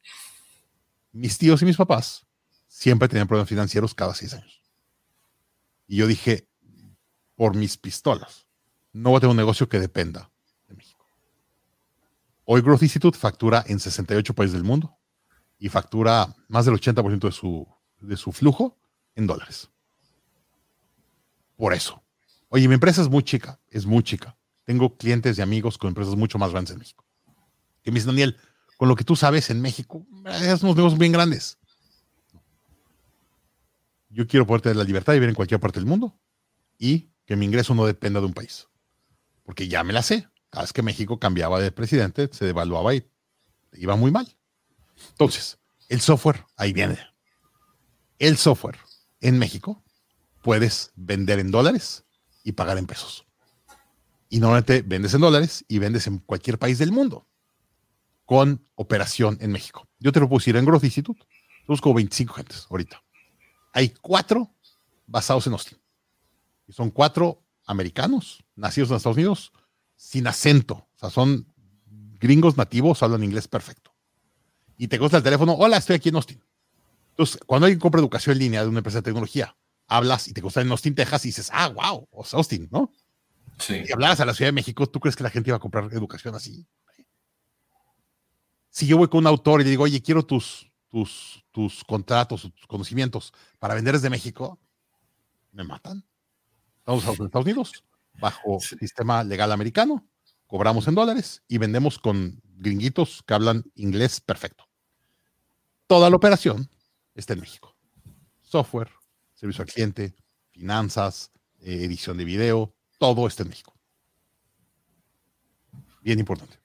Mis tíos y mis papás siempre tenían problemas financieros cada seis años. Y yo dije, por mis pistolas, no voy a tener un negocio que dependa. Hoy Growth Institute factura en 68 países del mundo y factura más del 80% de su, de su flujo en dólares. Por eso. Oye, mi empresa es muy chica, es muy chica. Tengo clientes y amigos con empresas mucho más grandes en México. Que me dicen, Daniel, con lo que tú sabes en México, hacemos negocios bien grandes. Yo quiero poder tener la libertad de vivir en cualquier parte del mundo y que mi ingreso no dependa de un país. Porque ya me la sé. Cada vez que México cambiaba de presidente, se devaluaba y iba muy mal. Entonces, el software, ahí viene. El software en México puedes vender en dólares y pagar en pesos. Y normalmente vendes en dólares y vendes en cualquier país del mundo con operación en México. Yo te lo puedo decir en Growth Institute. Busco 25 gentes ahorita. Hay cuatro basados en Austin. Y son cuatro americanos, nacidos en Estados Unidos, sin acento. O sea, son gringos nativos, hablan inglés perfecto. Y te gusta el teléfono, hola, estoy aquí en Austin. Entonces, cuando alguien compra educación en línea de una empresa de tecnología, hablas y te gusta en Austin, Texas, y dices, ah, wow, o Austin, ¿no? Sí. Y hablas a la Ciudad de México, ¿tú crees que la gente iba a comprar educación así? Si yo voy con un autor y le digo, oye, quiero tus, tus, tus contratos, tus conocimientos para vender desde México, me matan. Estamos en Estados Unidos, bajo sistema legal americano, cobramos en dólares y vendemos con gringuitos que hablan inglés perfecto. Toda la operación está en México. Software, servicio al cliente, finanzas, eh, edición de video, todo está en México. Bien importante.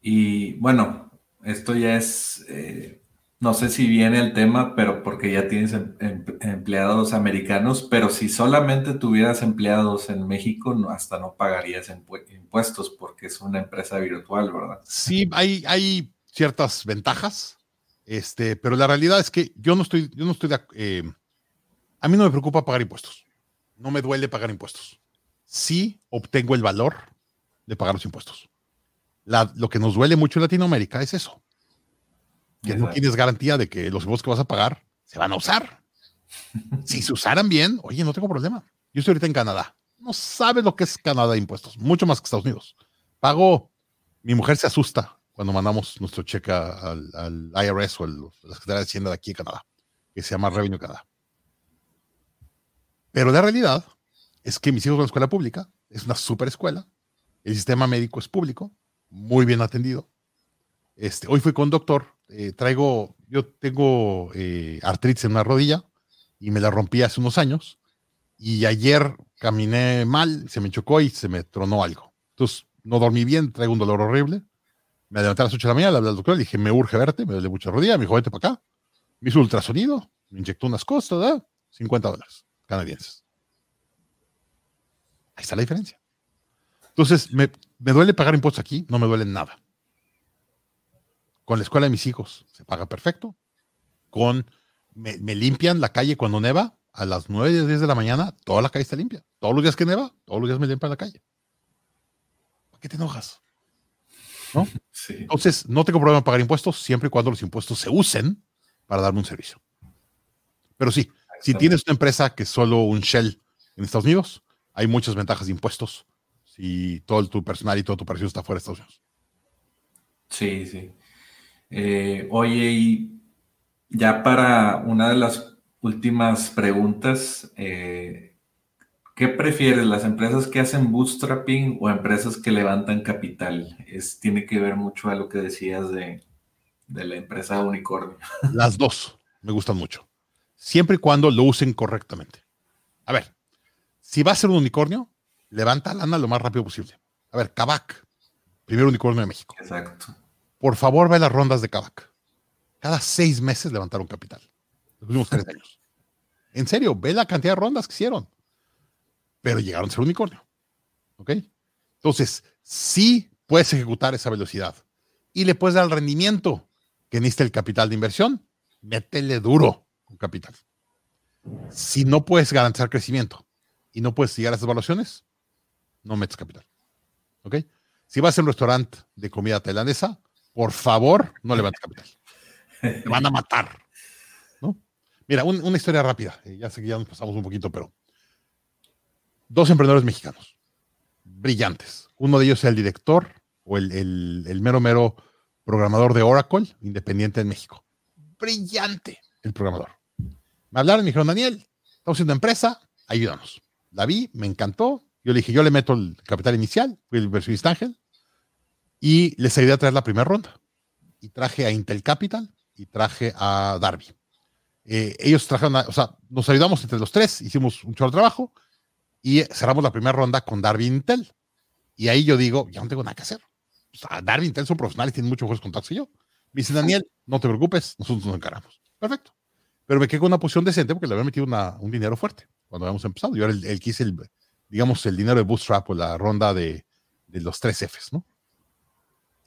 Y bueno, esto ya es, eh, no sé si viene el tema, pero porque ya tienes em, em, empleados americanos, pero si solamente tuvieras empleados en México, hasta no pagarías impuestos porque es una empresa virtual, ¿verdad? Sí, hay, ciertas ventajas, este, pero la realidad es que yo no estoy, yo no estoy de, eh, a mí no me preocupa pagar impuestos. No me duele pagar impuestos. Sí obtengo el valor de pagar los impuestos. lo que nos duele mucho en Latinoamérica es eso. Que no tienes garantía de que los impuestos que vas a pagar se van a usar. si se usaran bien, oye, no tengo problema. Yo estoy ahorita en Canadá. No sabes lo que es Canadá de impuestos, mucho más que Estados Unidos. Pago, mi mujer se asusta cuando mandamos nuestro cheque al, IRS o a la Secretaría de Hacienda de aquí en Canadá, que se llama Revenue Canadá. Pero la realidad es que mis hijos van a la escuela pública, es una super escuela, el sistema médico es público, muy bien atendido. Este, hoy fui con un doctor, eh, traigo, yo tengo eh, artritis en una rodilla y me la rompí hace unos años y ayer caminé mal, se me chocó y se me tronó algo. Entonces no dormí bien, traigo un dolor horrible. Me levanté a las 8 de la mañana, le al doctor, le dije, me urge verte, me duele mucha rodilla, me dijo, vete para acá. Me hizo ultrasonido, me inyectó unas cosas, ¿verdad? 50 dólares canadienses. Ahí está la diferencia. Entonces, me, duele pagar impuestos aquí, no me duele nada. Con la escuela de mis hijos se paga perfecto. Con me, limpian la calle cuando neva a las 9, 10 de la mañana, toda la calle está limpia. Todos los días que neva, todos los días me limpian la calle. ¿Por qué te enojas? ¿No? Entonces, no tengo problema en pagar impuestos siempre y cuando los impuestos se usen para darme un servicio. Pero sí, si tienes una empresa que es solo un shell en Estados Unidos, hay muchas ventajas de impuestos si todo tu personal y todo tu operación está fuera de Estados Unidos. Sí, sí. Eh, oye, y ya para una de las últimas preguntas, eh, ¿qué prefieres, las empresas que hacen bootstrapping o empresas que levantan capital? Es, tiene que ver mucho a lo que decías de, de la empresa unicornio. Las dos me gustan mucho siempre y cuando lo usen correctamente. A ver, si va a ser un unicornio, levanta lana lo más rápido posible. A ver, Kavak, primer unicornio de México. Exacto. Por favor, ve las rondas de Kavak. Cada seis meses levantaron capital. Los últimos tres años. En serio, ve la cantidad de rondas que hicieron. Pero llegaron a ser unicornio. ¿Ok? Entonces, sí puedes ejecutar esa velocidad y le puedes dar el rendimiento que necesita el capital de inversión. Métele duro con capital. Si no puedes garantizar crecimiento y no puedes llegar a esas evaluaciones, no metes capital. ¿Ok? Si vas a un restaurante de comida tailandesa, por favor, no levantes capital. Te van a matar. ¿no? Mira, una historia rápida. Eh, ya sé que ya nos pasamos un poquito, pero dos emprendedores mexicanos, brillantes. Uno de ellos es el director o el, mero mero programador de Oracle, independiente en México. Brillante el programador. Me hablaron y me dijeron, Daniel, estamos haciendo empresa, ayúdanos. La vi, me encantó. Yo le dije, yo le meto el capital inicial, fui el inversionista ángel, y les ayudé a traer la primera ronda. Y traje a Intel Capital y traje a Darby. Eh, ellos trajeron, o sea, nos ayudamos entre los tres, hicimos un chorro de trabajo y cerramos la primera ronda con Darby e Intel. Y ahí yo digo, ya no tengo nada que hacer. O sea, Darby e Intel son profesionales, tienen muchos mejores contactos que yo. Me dice, Daniel, no te preocupes, nosotros nos encargamos. Perfecto. Pero me quedé con una posición decente porque le había metido un dinero fuerte cuando habíamos empezado. Yo era el, que hice, el, digamos, el dinero de Bootstrap o la ronda de, los tres Fs, ¿no?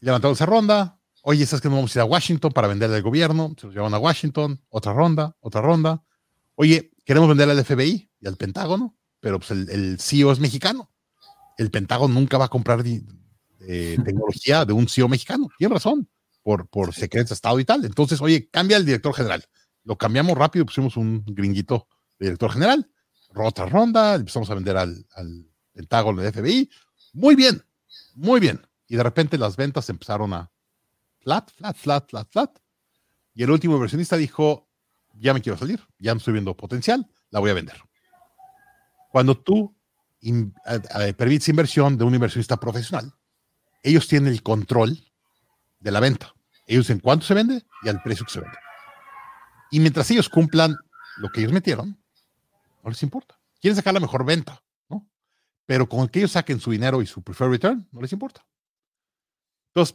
Levantamos esa ronda. Oye, ¿sabes que no vamos a ir a Washington para venderle al gobierno? Se nos llevan a Washington. Otra ronda, otra ronda. Oye, queremos venderle al FBI y al Pentágono, pero pues el, CEO es mexicano. El Pentágono nunca va a comprar tecnología de un CEO mexicano. Tiene razón por, por secretos de Estado y tal. Entonces, oye, cambia el director general. Lo cambiamos rápido, pusimos un gringuito de director general. Otra ronda, empezamos a vender al, al Pentágono de FBI. Muy bien, muy bien. Y de repente las ventas empezaron a flat, flat, flat, flat, flat. Y el último inversionista dijo, ya me quiero salir, ya no estoy viendo potencial, la voy a vender. Cuando tú permites inversión de un inversionista profesional, ellos tienen el control de la venta. Ellos en cuánto se vende y al precio que se vende. Y mientras ellos cumplan lo que ellos metieron, no les importa. Quieren sacar la mejor venta, ¿no? Pero con que ellos saquen su dinero y su preferred return, no les importa.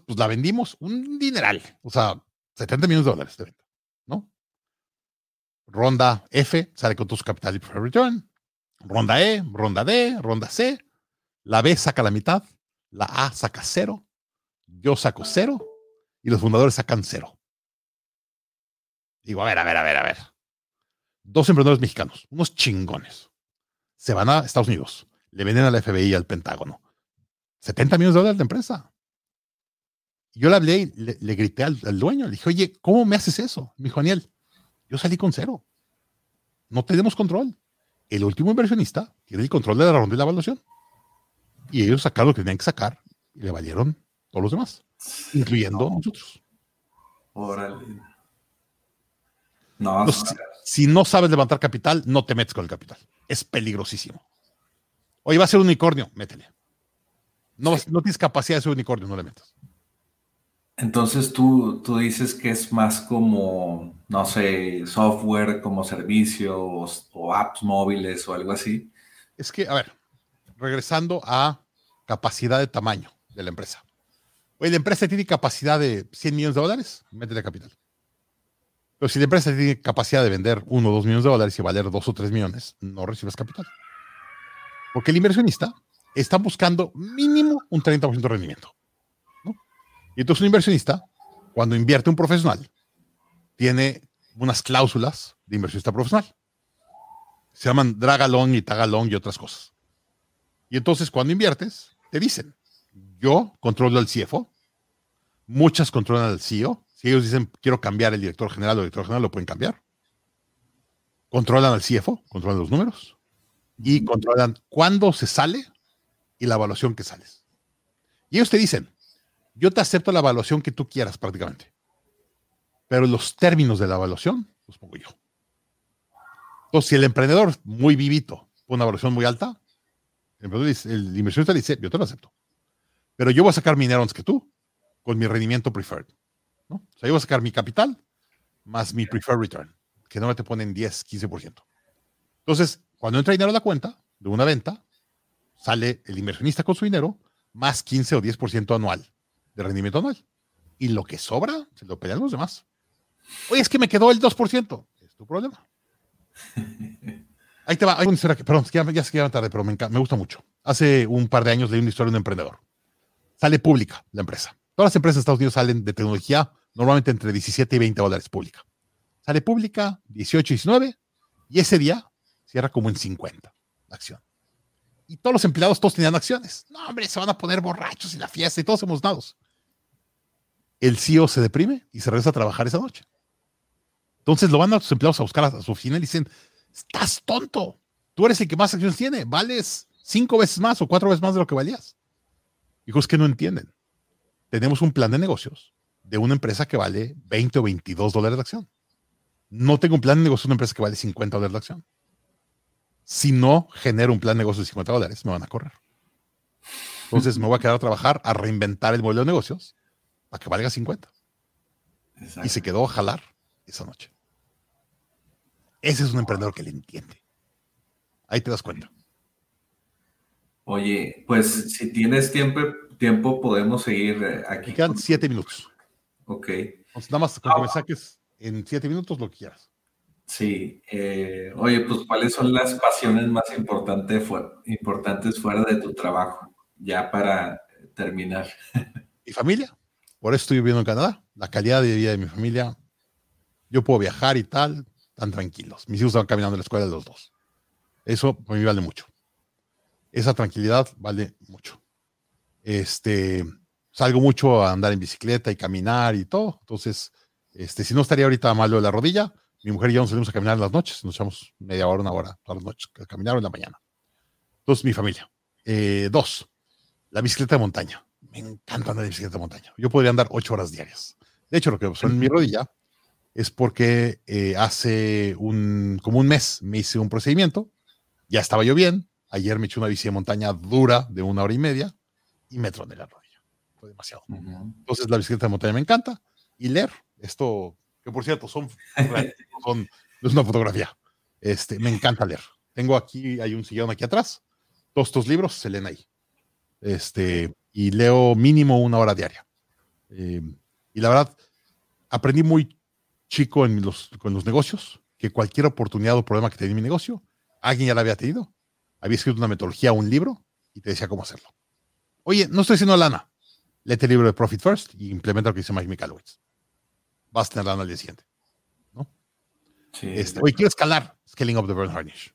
Pues la vendimos un dineral, o sea, 70 millones de dólares de venta, ¿no? Ronda F sale con su capital y return. Ronda E, ronda D, ronda C. La B saca la mitad, la A saca cero, yo saco cero y los fundadores sacan cero. Digo, a ver, a ver, a ver, a ver. Dos emprendedores mexicanos, unos chingones. Se van a Estados Unidos, le venden al FBI y al Pentágono. 70 millones de dólares de empresa. Yo le hablé y le, grité al, dueño, le dije, oye, ¿cómo me haces eso? Me dijo, Daniel, yo salí con cero. No tenemos control. El último inversionista tiene el control de la ronda y la evaluación. Y ellos sacaron lo que tenían que sacar y le valieron todos los demás, incluyendo nosotros. Órale. No, si, no sabes levantar capital, no te metes con el capital. Es peligrosísimo. Oye, va a ser un unicornio, métele. No, no tienes capacidad de ser unicornio, no le metas. Entonces tú, tú dices que es más como, no sé, software como servicio o, apps móviles o algo así. Es que, a ver, regresando a capacidad de tamaño de la empresa. Oye, la empresa tiene capacidad de 100 millones de dólares, métele capital. Pero si la empresa tiene capacidad de vender 1 o 2 millones de dólares y valer 2 o 3 millones, no recibes capital. Porque el inversionista está buscando mínimo un 30% de rendimiento. Y entonces un inversionista, cuando invierte un profesional, tiene unas cláusulas de inversionista profesional. Se llaman dragalón y tagalón y otras cosas. Y entonces cuando inviertes, te dicen, yo controlo al CFO, muchas controlan al CEO. Si ellos dicen, quiero cambiar el director general o el director general, lo pueden cambiar. Controlan al CFO, controlan los números y controlan cuándo se sale y la evaluación que sales. Y ellos te dicen, yo te acepto la evaluación que tú quieras prácticamente, pero los términos de la evaluación los pongo yo. Entonces, si el emprendedor muy vivito pone una evaluación muy alta, el, el inversionista dice, yo te lo acepto, pero yo voy a sacar mi dinero antes que tú con mi rendimiento preferred. ¿no? O sea, yo voy a sacar mi capital más mi preferred return, que no me te ponen 10, 15%. Entonces, cuando entra dinero a la cuenta de una venta, sale el inversionista con su dinero más 15 o 10% anual de rendimiento anual. Y lo que sobra, se lo pelean los demás. Oye, es que me quedó el 2%. Es tu problema. Ahí te va. Hay una historia que, perdón, ya, se queda tarde, pero me, me gusta mucho. Hace un par de años leí una historia de un emprendedor. Sale pública la empresa. Todas las empresas de Estados Unidos salen de tecnología normalmente entre 17 y 20 dólares pública. Sale pública 18 y 19 y ese día cierra como en 50 la acción. Y todos los empleados, todos tenían acciones. No, hombre, se van a poner borrachos y la fiesta y todos emocionados el CEO se deprime y se regresa a trabajar esa noche. Entonces lo van a sus empleados a buscar a su oficina y dicen, estás tonto, tú eres el que más acciones tiene, vales cinco veces más o cuatro veces más de lo que valías. Hijos que no entienden. Tenemos un plan de negocios de una empresa que vale 20 o 22 dólares de acción. No tengo un plan de negocio de una empresa que vale 50 dólares de acción. Si no genero un plan de negocio de 50 dólares, me van a correr. Entonces me voy a quedar a trabajar, a reinventar el modelo de negocios a que valga 50. Y se quedó a jalar esa noche. Ese es un emprendedor que le entiende. Ahí te das cuenta. Oye, pues si tienes tiempo, tiempo podemos seguir eh, aquí. quedan siete minutos. Ok. nada más con que me saques en siete minutos lo que quieras. Sí. Eh, oye, pues ¿cuáles son las pasiones más importantes, importantes fuera de tu trabajo? Ya para terminar. Mi familia. Por eso estoy viviendo en Canadá. La calidad de vida de mi familia. Yo puedo viajar y tal, tan tranquilos. Mis hijos van caminando a la escuela los dos. Eso para mí vale mucho. Esa tranquilidad vale mucho. Este, salgo mucho a andar en bicicleta y caminar y todo. Entonces, este, si no estaría ahorita malo de la rodilla, mi mujer y yo nos salimos a caminar en las noches. Nos echamos media hora, una hora, todas las noches, a caminar en la mañana. Entonces, mi familia. Eh, dos, la bicicleta de montaña. Me encanta andar en bicicleta de montaña. Yo podría andar ocho horas diarias. De hecho, lo que pasó en mi rodilla es porque eh, hace un, como un mes me hice un procedimiento. Ya estaba yo bien. Ayer me eché una bici de montaña dura de una hora y media y me troné la rodilla. Fue demasiado. Entonces, la bicicleta de montaña me encanta. Y leer, esto, que por cierto, son, son es una fotografía. Este, me encanta leer. Tengo aquí, hay un sillón aquí atrás. Todos estos libros se leen ahí. Este, y leo mínimo una hora diaria. Eh, y la verdad, aprendí muy chico en los, con los negocios que cualquier oportunidad o problema que tenía en mi negocio, alguien ya la había tenido. Había escrito una metodología o un libro y te decía cómo hacerlo. Oye, no estoy haciendo lana. Léete el libro de Profit First y implementa lo que dice Mike Michalowicz. Vas a tener lana al día siguiente. ¿no? Este, oye, quiero escalar. Scaling up the burn harnish.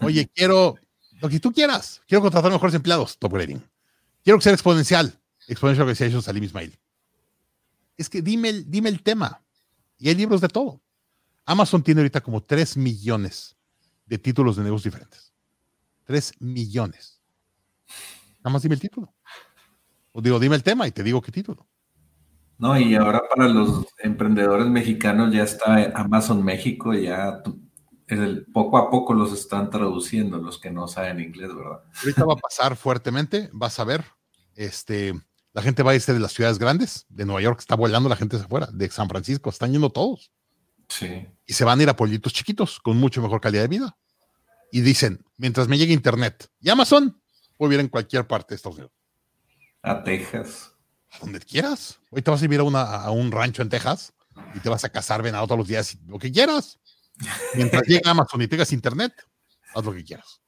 Oye, quiero lo que tú quieras. Quiero contratar mejores empleados. Top grading. Quiero que sea exponencial. Exponential Organization, Salim Ismail. es que dime el, dime el tema. Y hay libros de todo. Amazon tiene ahorita como 3 millones de títulos de negocios diferentes. 3 millones. Nada más dime el título. O digo, dime el tema y te digo qué título. No, y ahora para los emprendedores mexicanos ya está Amazon México, ya el, poco a poco los están traduciendo los que no saben inglés, ¿verdad? Ahorita va a pasar fuertemente, vas a ver, este, la gente va a irse de las ciudades grandes, de Nueva York está volando la gente de afuera, de San Francisco, están yendo todos. Sí. Y se van a ir a pueblitos chiquitos con mucho mejor calidad de vida. Y dicen, mientras me llegue internet y Amazon, voy a vivir en cualquier parte de Estados Unidos. A Texas. A donde quieras. Hoy te vas a ir a, un rancho en Texas y te vas a cazar venado todos los días, lo que quieras. Mientras llegue Amazon y tengas internet, haz lo que quieras.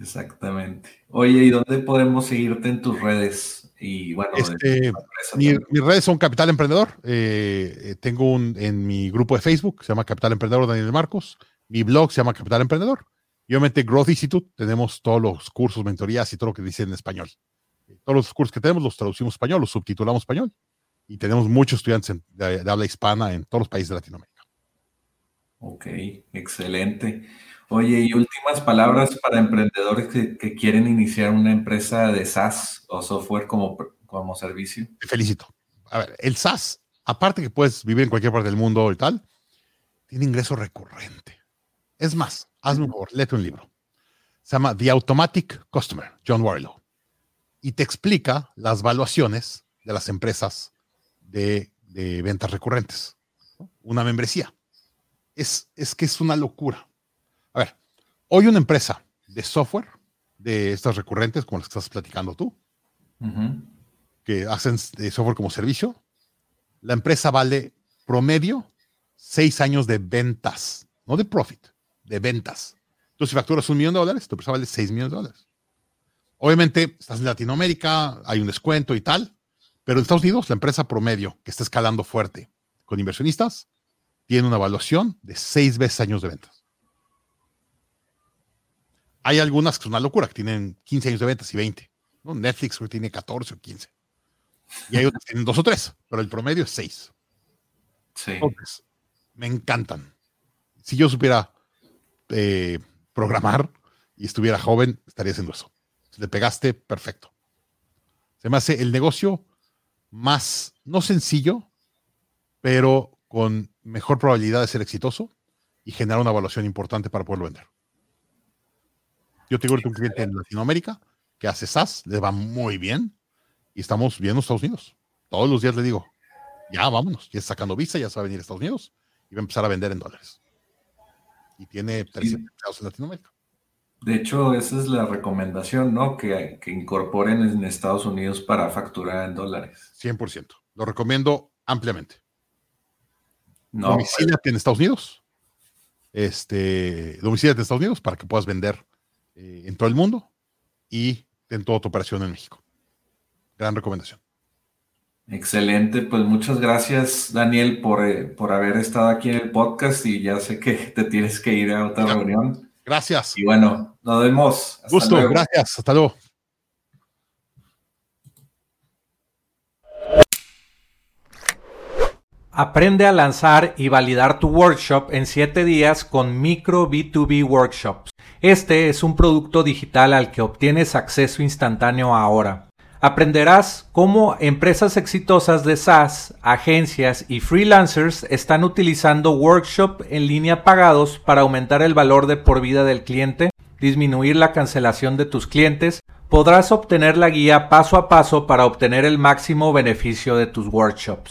Exactamente. Oye, ¿y dónde podemos seguirte en tus redes? Y bueno, este, mis redes son Capital Emprendedor. Eh, eh, tengo un en mi grupo de Facebook, se llama Capital Emprendedor Daniel Marcos. Mi blog se llama Capital Emprendedor. Y obviamente Growth Institute, tenemos todos los cursos, mentorías y todo lo que dice en español. Todos los cursos que tenemos los traducimos español, los subtitulamos español. Y tenemos muchos estudiantes de, habla hispana en todos los países de Latinoamérica. Ok, excelente. Oye, y últimas palabras para emprendedores que, quieren iniciar una empresa de SaaS o software como, como servicio. Felicito. A ver, el SaaS, aparte que puedes vivir en cualquier parte del mundo y tal, tiene ingreso recurrente. Es más, hazme un favor, léete un libro. Se llama The Automatic Customer, John Warlow y te explica las valuaciones de las empresas de, ventas recurrentes. Una membresía. Es, es que es una locura. Hoy una empresa de software, de estas recurrentes, como las que estás platicando tú, que hacen software como servicio, la empresa vale promedio seis años de ventas, no de profit, de ventas. Entonces, si facturas un millón de dólares, tu empresa vale seis millones de dólares. Obviamente, estás en Latinoamérica, hay un descuento y tal, pero en Estados Unidos, la empresa promedio que está escalando fuerte con inversionistas tiene una evaluación de seis veces años de ventas. Hay algunas que son una locura, que tienen 15 años de ventas y 20. ¿no? Netflix tiene 14 o 15. Y hay otras que tienen dos o tres, pero el promedio es seis. Sí. Entonces, me encantan. Si yo supiera eh, programar y estuviera joven, estaría haciendo eso le pegaste, perfecto. Se me hace el negocio más, no sencillo, pero con mejor probabilidad de ser exitoso y generar una evaluación importante para poderlo vender. Yo tengo un cliente en Latinoamérica que hace SaaS, le va muy bien y estamos viendo Estados Unidos. Todos los días le digo, ya vámonos, ya está sacando visa, ya se va a venir a Estados Unidos y va a empezar a vender en dólares. Y tiene 300 empleados en Latinoamérica. De hecho, esa es la recomendación, ¿no? Que, incorporen en Estados Unidos para facturar en dólares. 100%. Lo recomiendo ampliamente. No, pues. en Estados Unidos. Este, en Estados Unidos para que puedas vender eh, en todo el mundo y en toda tu operación en México. Gran recomendación. Excelente, pues muchas gracias Daniel por, eh, por haber estado aquí en el podcast y ya sé que te tienes que ir a otra reunión. Gracias. Y bueno, nos vemos. Gusto, gracias. Hasta luego. Aprende a lanzar y validar tu workshop en 7 días con Micro B2B Workshops. Este es un producto digital al que obtienes acceso instantáneo ahora. Aprenderás cómo empresas exitosas de SaaS, agencias y freelancers están utilizando workshop en línea pagados para aumentar el valor de por vida del cliente, disminuir la cancelación de tus clientes. Podrás obtener la guía paso a paso para obtener el máximo beneficio de tus workshops.